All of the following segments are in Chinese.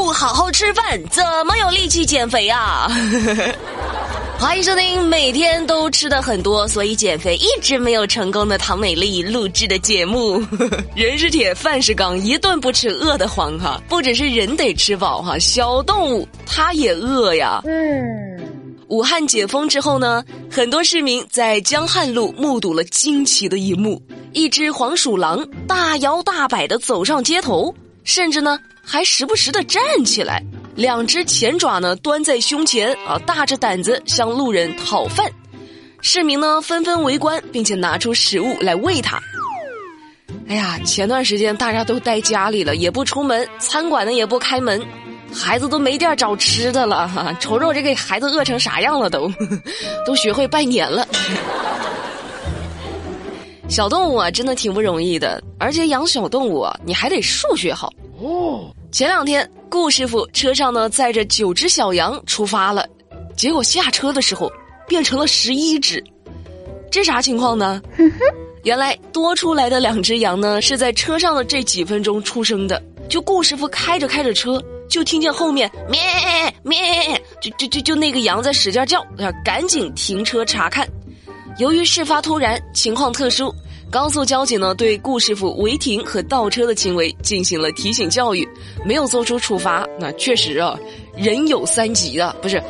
不好好吃饭，怎么有力气减肥啊？欢迎收听每天都吃的很多，所以减肥一直没有成功的唐美丽录制的节目。人是铁，饭是钢，一顿不吃饿得慌哈。不只是人得吃饱哈，小动物它也饿呀。嗯。武汉解封之后呢，很多市民在江汉路目睹了惊奇的一幕：一只黄鼠狼大摇大摆的走上街头，甚至呢还时不时的站起来。两只前爪呢端在胸前啊，大着胆子向路人讨饭，市民呢纷纷围观，并且拿出食物来喂它。哎呀，前段时间大家都待家里了，也不出门，餐馆呢也不开门，孩子都没地儿找吃的了哈。瞅瞅这给孩子饿成啥样了都，都学会拜年了。小动物啊，真的挺不容易的，而且养小动物啊，你还得数学好哦。前两天，顾师傅车上呢载着九只小羊出发了，结果下车的时候变成了十一只，这啥情况呢？原来多出来的两只羊呢是在车上的这几分钟出生的。就顾师傅开着开着车，就听见后面咩咩，就就就就那个羊在使劲叫，赶紧停车查看。由于事发突然，情况特殊。高速交警呢，对顾师傅违停和倒车的行为进行了提醒教育，没有做出处罚。那确实啊，人有三急啊，不是，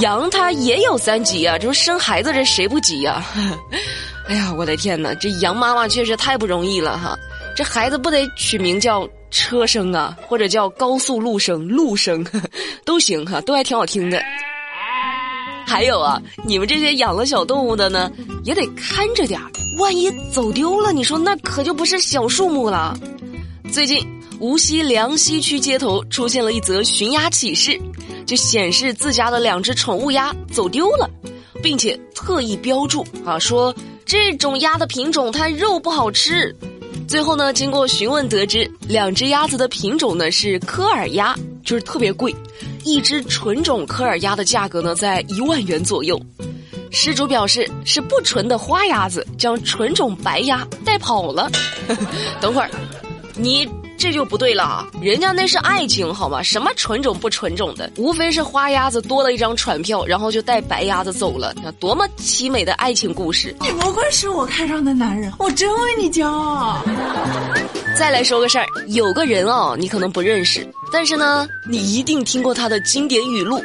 羊它也有三急啊，就是生孩子这谁不急呀？哎呀，我的天哪，这羊妈妈确实太不容易了哈！这孩子不得取名叫车生啊，或者叫高速路生、路生，都行哈，都还挺好听的。还有啊，你们这些养了小动物的呢，也得看着点儿，万一走丢了，你说那可就不是小数目了。最近无锡梁溪区街头出现了一则寻鸭启事，就显示自家的两只宠物鸭走丢了，并且特意标注啊，说这种鸭的品种它肉不好吃。最后呢，经过询问得知，两只鸭子的品种呢是科尔鸭，就是特别贵。一只纯种科尔鸭的价格呢，在一万元左右。失主表示是不纯的花鸭子将纯种白鸭带跑了。等会儿，你这就不对了啊！人家那是爱情好吗？什么纯种不纯种的，无非是花鸭子多了一张船票，然后就带白鸭子走了。那多么凄美的爱情故事！你不愧是我看上的男人，我真为你骄傲。再来说个事儿，有个人哦，你可能不认识。但是呢，你一定听过他的经典语录，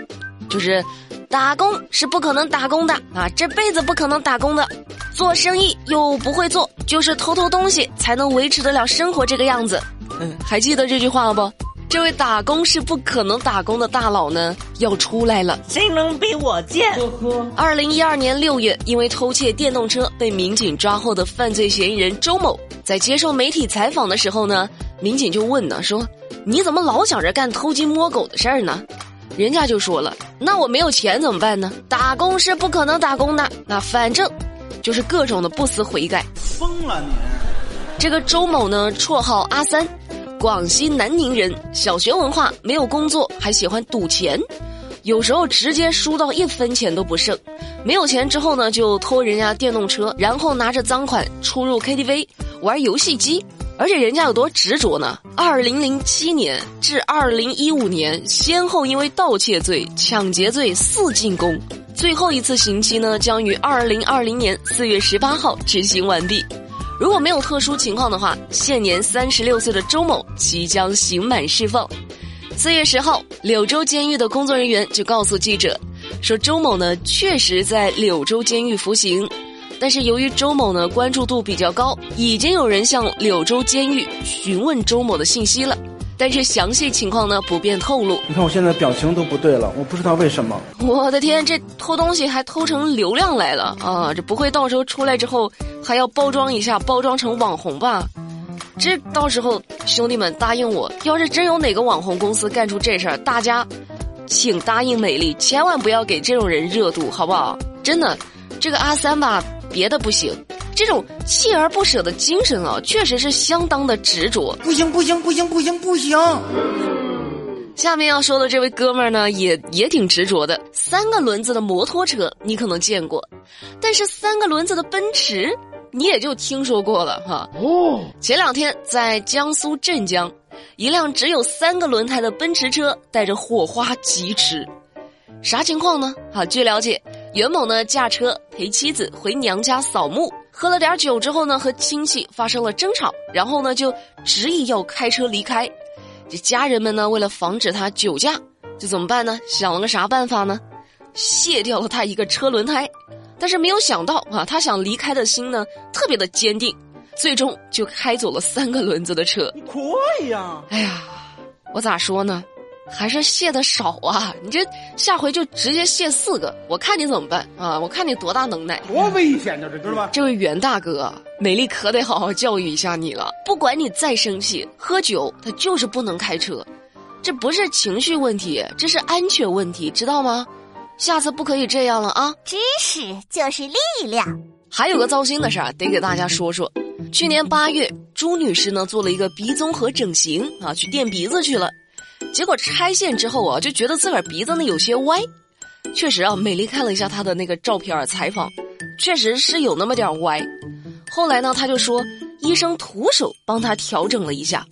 就是“打工是不可能打工的啊，这辈子不可能打工的，做生意又不会做，就是偷偷东西才能维持得了生活这个样子。”嗯，还记得这句话不？这位打工是不可能打工的大佬呢，要出来了。谁能比我贱？二零一二年六月，因为偷窃电动车被民警抓获的犯罪嫌疑人周某，在接受媒体采访的时候呢，民警就问呢，说。你怎么老想着干偷鸡摸狗的事儿呢？人家就说了，那我没有钱怎么办呢？打工是不可能打工的，那反正就是各种的不思悔改。疯了你！这个周某呢，绰号阿三，广西南宁人，小学文化，没有工作，还喜欢赌钱，有时候直接输到一分钱都不剩。没有钱之后呢，就偷人家电动车，然后拿着赃款出入 KTV 玩游戏机。而且人家有多执着呢？二零零七年至二零一五年，先后因为盗窃罪、抢劫罪四进宫，最后一次刑期呢将于二零二零年四月十八号执行完毕。如果没有特殊情况的话，现年三十六岁的周某即将刑满释放。四月十号，柳州监狱的工作人员就告诉记者，说周某呢确实在柳州监狱服刑。但是由于周某呢关注度比较高，已经有人向柳州监狱询问周某的信息了，但是详细情况呢不便透露。你看我现在表情都不对了，我不知道为什么。我的天，这偷东西还偷成流量来了啊！这不会到时候出来之后还要包装一下，包装成网红吧？这到时候兄弟们答应我，要是真有哪个网红公司干出这事儿，大家请答应美丽，千万不要给这种人热度，好不好？真的，这个阿三吧。别的不行，这种锲而不舍的精神啊，确实是相当的执着。不行不行不行不行不行！下面要说的这位哥们儿呢，也也挺执着的。三个轮子的摩托车你可能见过，但是三个轮子的奔驰你也就听说过了哈。哦，前两天在江苏镇江，一辆只有三个轮胎的奔驰车带着火花疾驰。啥情况呢？啊，据了解，袁某呢驾车陪妻子回娘家扫墓，喝了点酒之后呢，和亲戚发生了争吵，然后呢就执意要开车离开。这家人们呢，为了防止他酒驾，就怎么办呢？想了个啥办法呢？卸掉了他一个车轮胎。但是没有想到啊，他想离开的心呢特别的坚定，最终就开走了三个轮子的车。你可以呀！哎呀，我咋说呢？还是卸的少啊！你这下回就直接卸四个，我看你怎么办啊！我看你多大能耐，多危险呢，这知道吧？这位袁大哥，美丽可得好好教育一下你了。不管你再生气，喝酒他就是不能开车，这不是情绪问题，这是安全问题，知道吗？下次不可以这样了啊！知识就是力量。还有个糟心的事儿，得给大家说说。去年八月，朱女士呢做了一个鼻综合整形啊，去垫鼻子去了。结果拆线之后啊，就觉得自个儿鼻子呢有些歪。确实啊，美丽看了一下她的那个照片采访，确实是有那么点歪。后来呢，她就说医生徒手帮她调整了一下，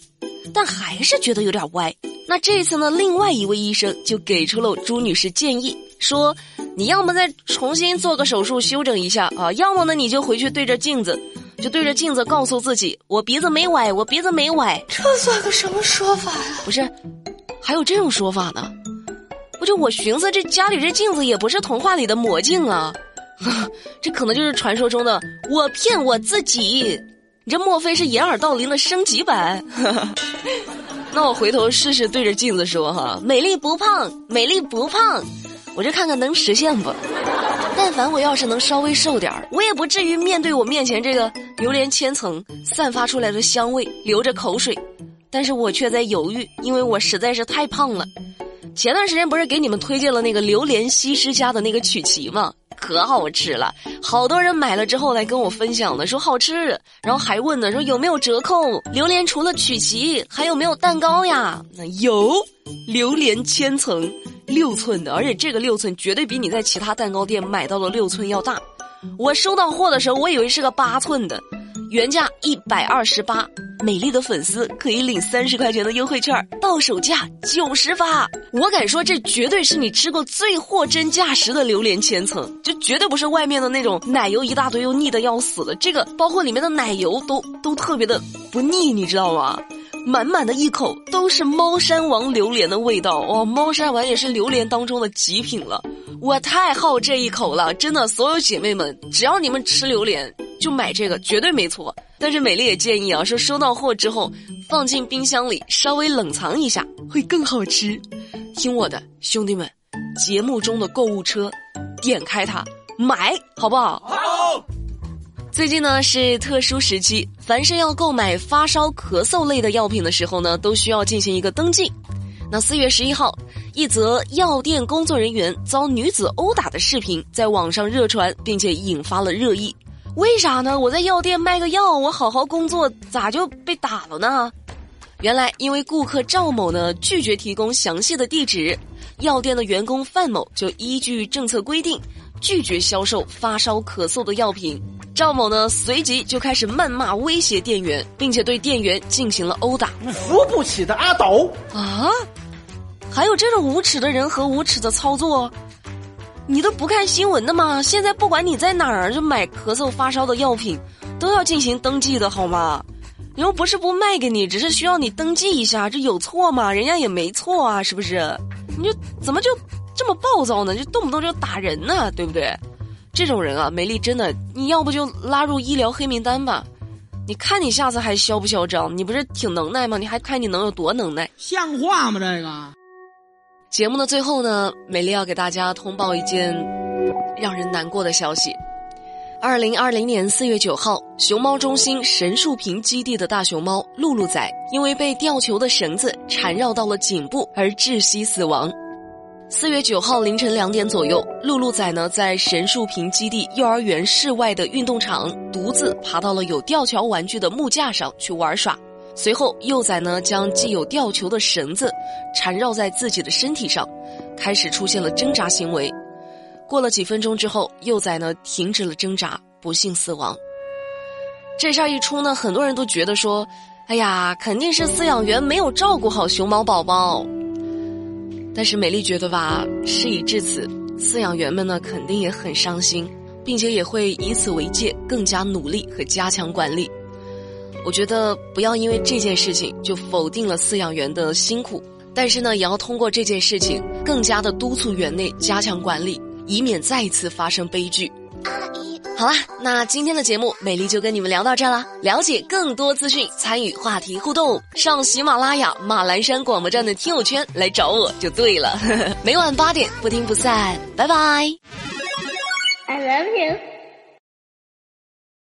但还是觉得有点歪。那这次呢，另外一位医生就给出了朱女士建议，说你要么再重新做个手术修整一下啊，要么呢你就回去对着镜子，就对着镜子告诉自己，我鼻子没歪，我鼻子没歪。这算个什么说法呀？不是。还有这种说法呢？不就我寻思这家里这镜子也不是童话里的魔镜啊，这可能就是传说中的我骗我自己。你这莫非是掩耳盗铃的升级版？那我回头试试对着镜子说哈，美丽不胖，美丽不胖，我就看看能实现不？但凡我要是能稍微瘦点儿，我也不至于面对我面前这个榴莲千层散发出来的香味流着口水。但是我却在犹豫，因为我实在是太胖了。前段时间不是给你们推荐了那个榴莲西施家的那个曲奇吗？可好吃了，好多人买了之后来跟我分享的，说好吃，然后还问呢，说有没有折扣？榴莲除了曲奇，还有没有蛋糕呀？有，榴莲千层，六寸的，而且这个六寸绝对比你在其他蛋糕店买到的六寸要大。我收到货的时候，我以为是个八寸的，原价一百二十八。美丽的粉丝可以领三十块钱的优惠券，到手价九十八。我敢说，这绝对是你吃过最货真价实的榴莲千层，就绝对不是外面的那种奶油一大堆又腻的要死的。这个包括里面的奶油都都特别的不腻，你知道吗？满满的一口都是猫山王榴莲的味道哇！猫山王也是榴莲当中的极品了，我太好这一口了，真的，所有姐妹们，只要你们吃榴莲。就买这个绝对没错，但是美丽也建议啊，说收到货之后放进冰箱里稍微冷藏一下会更好吃。听我的，兄弟们，节目中的购物车，点开它买，好不好？好。最近呢是特殊时期，凡是要购买发烧咳嗽类的药品的时候呢，都需要进行一个登记。那四月十一号，一则药店工作人员遭女子殴打的视频在网上热传，并且引发了热议。为啥呢？我在药店卖个药，我好好工作，咋就被打了呢？原来因为顾客赵某呢拒绝提供详细的地址，药店的员工范某就依据政策规定拒绝销售发烧咳嗽的药品。赵某呢随即就开始谩骂威胁店员，并且对店员进行了殴打。扶不起的阿斗啊！还有这种无耻的人和无耻的操作。你都不看新闻的吗？现在不管你在哪儿就买咳嗽发烧的药品，都要进行登记的好吗？你又不是不卖给你，只是需要你登记一下，这有错吗？人家也没错啊，是不是？你就怎么就这么暴躁呢？就动不动就打人呢，对不对？这种人啊，美丽真的，你要不就拉入医疗黑名单吧？你看你下次还嚣不嚣张？你不是挺能耐吗？你还看你能有多能耐？像话吗？这个。节目的最后呢，美丽要给大家通报一件让人难过的消息：二零二零年四月九号，熊猫中心神树坪基地的大熊猫露露仔因为被吊球的绳子缠绕到了颈部而窒息死亡。四月九号凌晨两点左右，露露仔呢在神树坪基地幼儿园室外的运动场独自爬到了有吊桥玩具的木架上去玩耍。随后，幼崽呢将系有吊球的绳子缠绕在自己的身体上，开始出现了挣扎行为。过了几分钟之后，幼崽呢停止了挣扎，不幸死亡。这事儿一出呢，很多人都觉得说：“哎呀，肯定是饲养员没有照顾好熊猫宝宝。但是美丽觉得吧，事已至此，饲养员们呢肯定也很伤心，并且也会以此为戒，更加努力和加强管理。我觉得不要因为这件事情就否定了饲养员的辛苦，但是呢，也要通过这件事情更加的督促园内加强管理，以免再次发生悲剧。好啦，那今天的节目美丽就跟你们聊到这啦。了解更多资讯，参与话题互动，上喜马拉雅马栏山广播站的听友圈来找我就对了。每晚八点不听不散，拜拜。I love you.